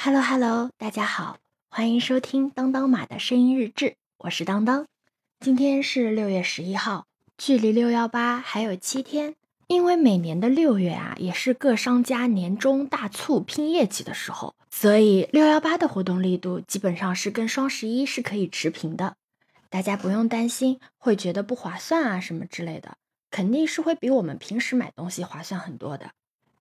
Hello Hello，大家好，欢迎收听当当马的声音日志，我是当当。今天是六月十一号，距离六幺八还有七天。因为每年的六月啊，也是各商家年终大促拼业绩的时候，所以六幺八的活动力度基本上是跟双十一是可以持平的。大家不用担心会觉得不划算啊什么之类的，肯定是会比我们平时买东西划算很多的。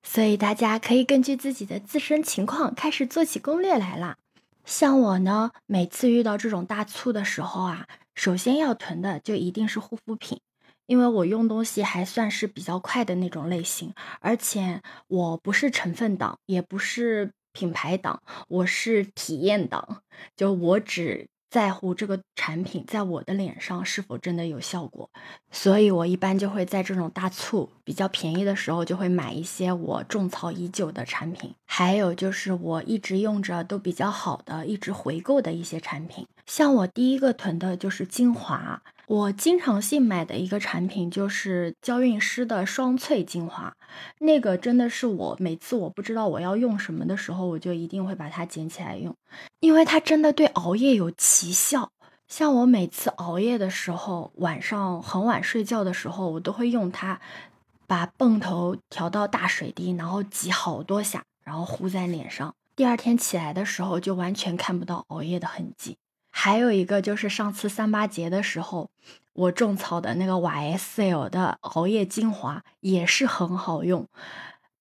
所以大家可以根据自己的自身情况开始做起攻略来啦。像我呢，每次遇到这种大促的时候啊，首先要囤的就一定是护肤品。因为我用东西还算是比较快的那种类型，而且我不是成分党，也不是品牌党，我是体验党，就我只。在乎这个产品在我的脸上是否真的有效果，所以我一般就会在这种大促比较便宜的时候，就会买一些我种草已久的产品，还有就是我一直用着都比较好的，一直回购的一些产品。像我第一个囤的就是精华。我经常性买的一个产品就是娇韵诗的双萃精华，那个真的是我每次我不知道我要用什么的时候，我就一定会把它捡起来用，因为它真的对熬夜有奇效。像我每次熬夜的时候，晚上很晚睡觉的时候，我都会用它，把泵头调到大水滴，然后挤好多下，然后糊在脸上，第二天起来的时候就完全看不到熬夜的痕迹。还有一个就是上次三八节的时候，我种草的那个 YSL 的熬夜精华也是很好用。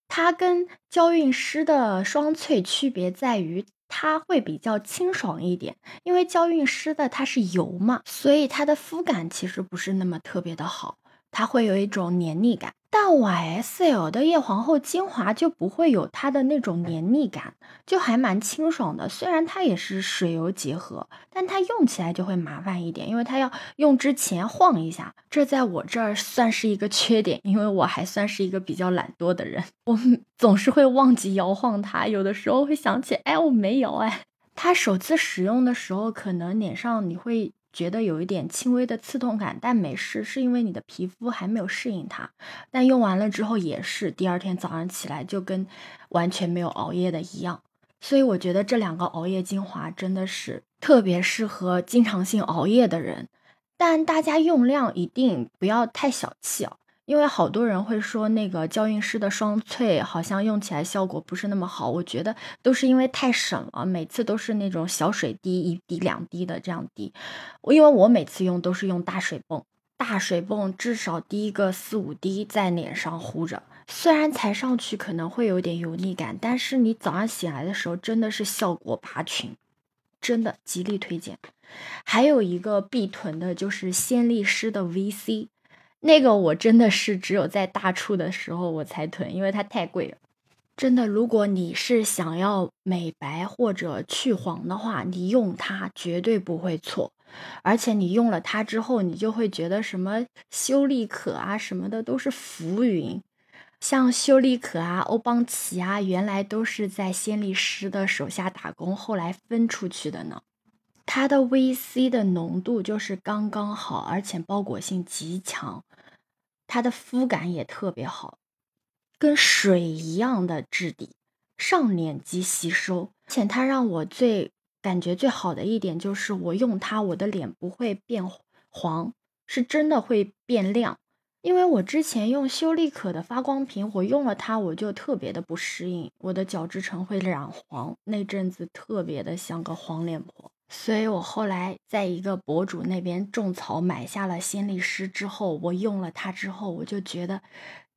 它跟娇韵诗的双萃区别在于，它会比较清爽一点。因为娇韵诗的它是油嘛，所以它的肤感其实不是那么特别的好，它会有一种黏腻感。但 YSL 的叶皇后精华就不会有它的那种黏腻感，就还蛮清爽的。虽然它也是水油结合，但它用起来就会麻烦一点，因为它要用之前晃一下。这在我这儿算是一个缺点，因为我还算是一个比较懒惰的人，我 总是会忘记摇晃它。有的时候会想起，哎，我没摇哎。它首次使用的时候，可能脸上你会。觉得有一点轻微的刺痛感，但没事，是因为你的皮肤还没有适应它。但用完了之后也是，第二天早上起来就跟完全没有熬夜的一样。所以我觉得这两个熬夜精华真的是特别适合经常性熬夜的人，但大家用量一定不要太小气哦。因为好多人会说那个娇韵诗的双萃好像用起来效果不是那么好，我觉得都是因为太省了，每次都是那种小水滴一滴两滴的这样滴。我因为我每次用都是用大水泵，大水泵至少滴一个四五滴在脸上糊着，虽然踩上去可能会有点油腻感，但是你早上醒来的时候真的是效果拔群，真的极力推荐。还有一个必囤的就是鲜丽诗的 VC。那个我真的是只有在大促的时候我才囤，因为它太贵了。真的，如果你是想要美白或者去黄的话，你用它绝对不会错。而且你用了它之后，你就会觉得什么修丽可啊什么的都是浮云。像修丽可啊、欧邦琪啊，原来都是在先丽诗的手下打工，后来分出去的呢。它的 VC 的浓度就是刚刚好，而且包裹性极强，它的肤感也特别好，跟水一样的质地，上脸即吸收。而且它让我最感觉最好的一点就是，我用它，我的脸不会变黄，是真的会变亮。因为我之前用修丽可的发光瓶，我用了它，我就特别的不适应，我的角质层会染黄，那阵子特别的像个黄脸婆。所以我后来在一个博主那边种草买下了鲜丽诗之后，我用了它之后，我就觉得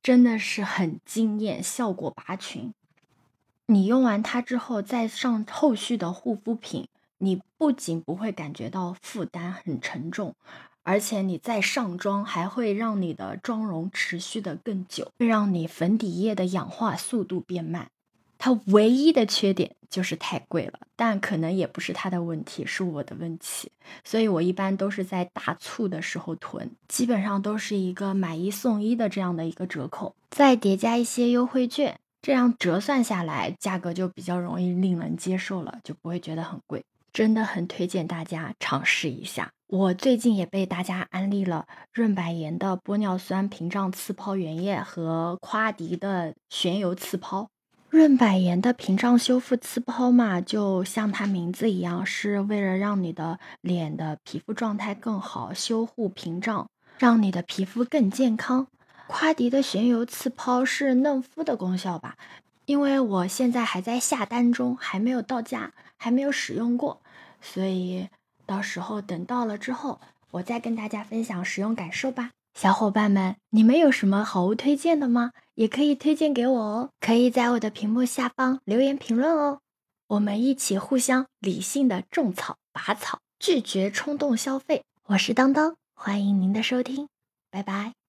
真的是很惊艳，效果拔群。你用完它之后再上后续的护肤品，你不仅不会感觉到负担很沉重，而且你再上妆还会让你的妆容持续的更久，会让你粉底液的氧化速度变慢。它唯一的缺点就是太贵了，但可能也不是它的问题，是我的问题。所以我一般都是在大促的时候囤，基本上都是一个买一送一的这样的一个折扣，再叠加一些优惠券，这样折算下来价格就比较容易令人接受了，就不会觉得很贵。真的很推荐大家尝试一下。我最近也被大家安利了润百颜的玻尿酸屏障刺抛原液和夸迪的旋油刺抛。润百颜的屏障修复次抛嘛，就像它名字一样，是为了让你的脸的皮肤状态更好，修护屏障，让你的皮肤更健康。夸迪的旋油次抛是嫩肤的功效吧？因为我现在还在下单中，还没有到家，还没有使用过，所以到时候等到了之后，我再跟大家分享使用感受吧。小伙伴们，你们有什么好物推荐的吗？也可以推荐给我哦，可以在我的屏幕下方留言评论哦，我们一起互相理性的种草拔草，拒绝冲动消费。我是当当，欢迎您的收听，拜拜。